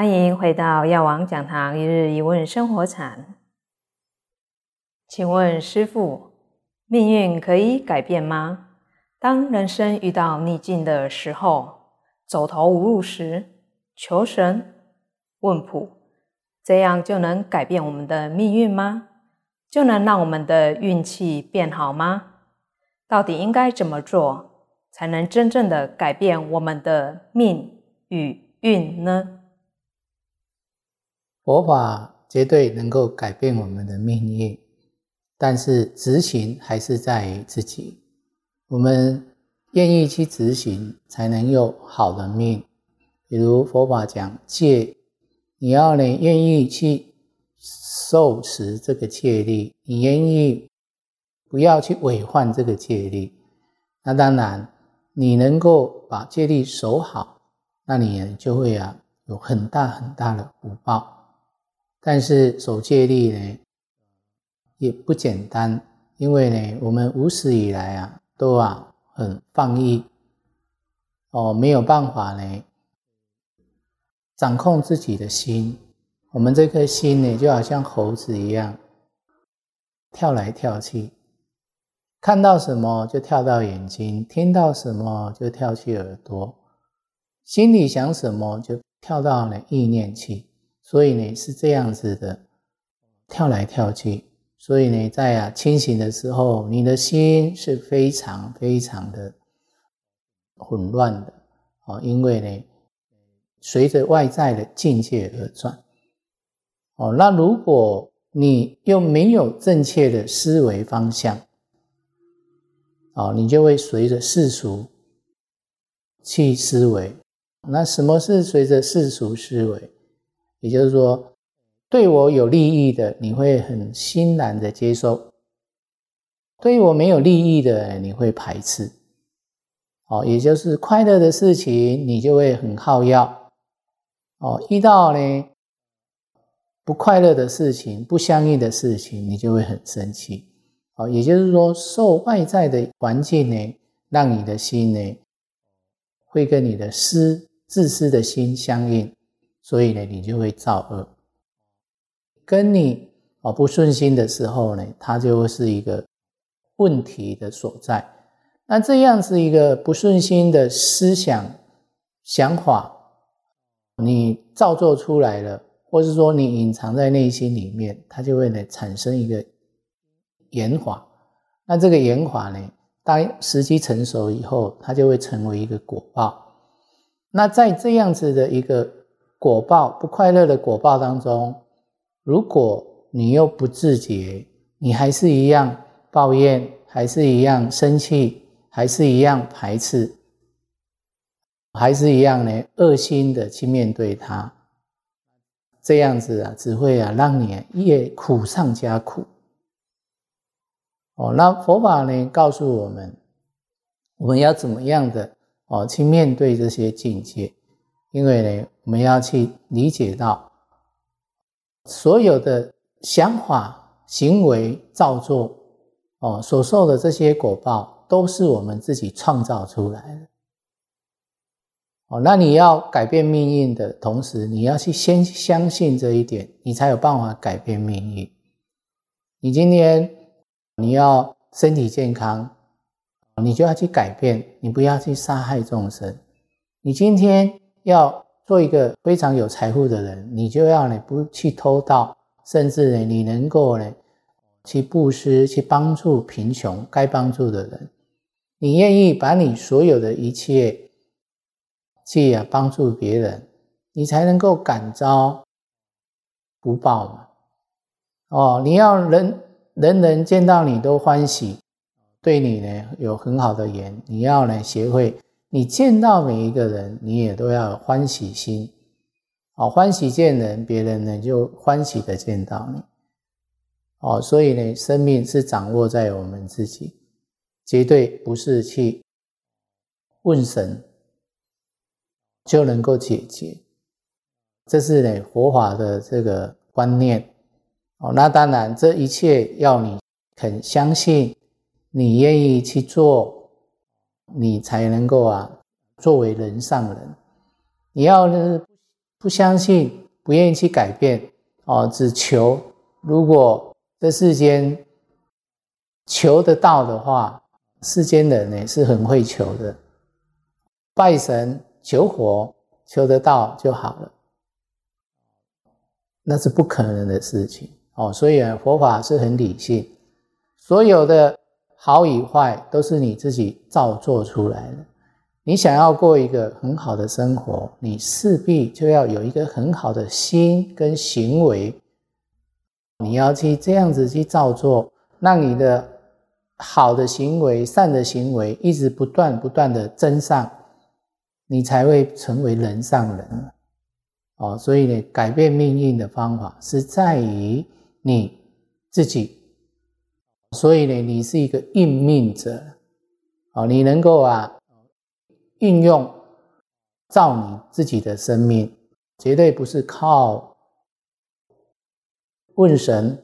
欢迎回到药王讲堂一日一问生活禅。请问师父，命运可以改变吗？当人生遇到逆境的时候，走投无路时，求神问卜，这样就能改变我们的命运吗？就能让我们的运气变好吗？到底应该怎么做，才能真正的改变我们的命与运呢？佛法绝对能够改变我们的命运，但是执行还是在于自己。我们愿意去执行，才能有好的命。比如佛法讲戒，你要呢愿意去受持这个戒律，你愿意不要去违犯这个戒律，那当然你能够把戒律守好，那你就会啊有很大很大的福报。但是守戒律呢，也不简单，因为呢，我们无始以来啊，都啊很放逸，哦，没有办法呢，掌控自己的心。我们这颗心呢，就好像猴子一样，跳来跳去，看到什么就跳到眼睛，听到什么就跳去耳朵，心里想什么就跳到了意念去。所以呢，是这样子的，跳来跳去。所以呢，在啊清醒的时候，你的心是非常非常的混乱的哦，因为呢，随着外在的境界而转。哦，那如果你又没有正确的思维方向，哦，你就会随着世俗去思维。那什么是随着世俗思维？也就是说，对我有利益的，你会很欣然的接受；对我没有利益的，你会排斥。哦，也就是快乐的事情，你就会很好要。哦，遇到呢不快乐的事情、不相应的事情，你就会很生气。哦，也就是说，受外在的环境呢，让你的心呢，会跟你的私自私的心相应。所以呢，你就会造恶。跟你哦不顺心的时候呢，它就会是一个问题的所在。那这样子一个不顺心的思想想法，你造作出来了，或是说你隐藏在内心里面，它就会呢产生一个言法。那这个言法呢，当时机成熟以后，它就会成为一个果报。那在这样子的一个。果报不快乐的果报当中，如果你又不自觉，你还是一样抱怨，还是一样生气，还是一样排斥，还是一样呢恶心的去面对它，这样子啊，只会啊让你越苦上加苦。哦，那佛法呢告诉我们，我们要怎么样的哦去面对这些境界？因为呢，我们要去理解到，所有的想法、行为、造作，哦，所受的这些果报，都是我们自己创造出来的。哦，那你要改变命运的同时，你要去先相信这一点，你才有办法改变命运。你今天你要身体健康，你就要去改变，你不要去杀害众生。你今天。要做一个非常有财富的人，你就要呢不去偷盗，甚至呢你能够呢去布施，去帮助贫穷该帮助的人。你愿意把你所有的一切去啊帮助别人，你才能够感召福报嘛。哦，你要人人人见到你都欢喜，对你呢有很好的缘，你要呢学会。你见到每一个人，你也都要欢喜心，哦，欢喜见人，别人呢就欢喜的见到你，哦，所以呢，生命是掌握在我们自己，绝对不是去问神就能够解决，这是呢佛法的这个观念，哦，那当然这一切要你肯相信，你愿意去做。你才能够啊，作为人上人，你要是不相信、不愿意去改变哦，只求如果这世间求得到的话，世间人呢是很会求的，拜神求佛求得到就好了，那是不可能的事情哦。所以佛法是很理性，所有的好与坏都是你自己造作出来的。你想要过一个很好的生活，你势必就要有一个很好的心跟行为，你要去这样子去造作，让你的好的行为、善的行为一直不断不断的增上，你才会成为人上人。哦，所以呢，改变命运的方法是在于你自己。所以呢，你是一个应命者。哦，你能够啊。运用造你自己的生命，绝对不是靠问神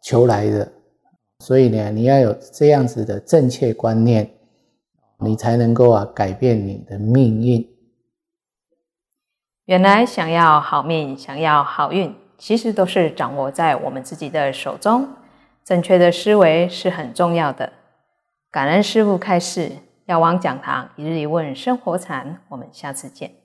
求来的。所以呢，你要有这样子的正确观念，你才能够啊改变你的命运。原来想要好命，想要好运，其实都是掌握在我们自己的手中。正确的思维是很重要的。感恩师父开示。药王讲堂一日一问生活禅，我们下次见。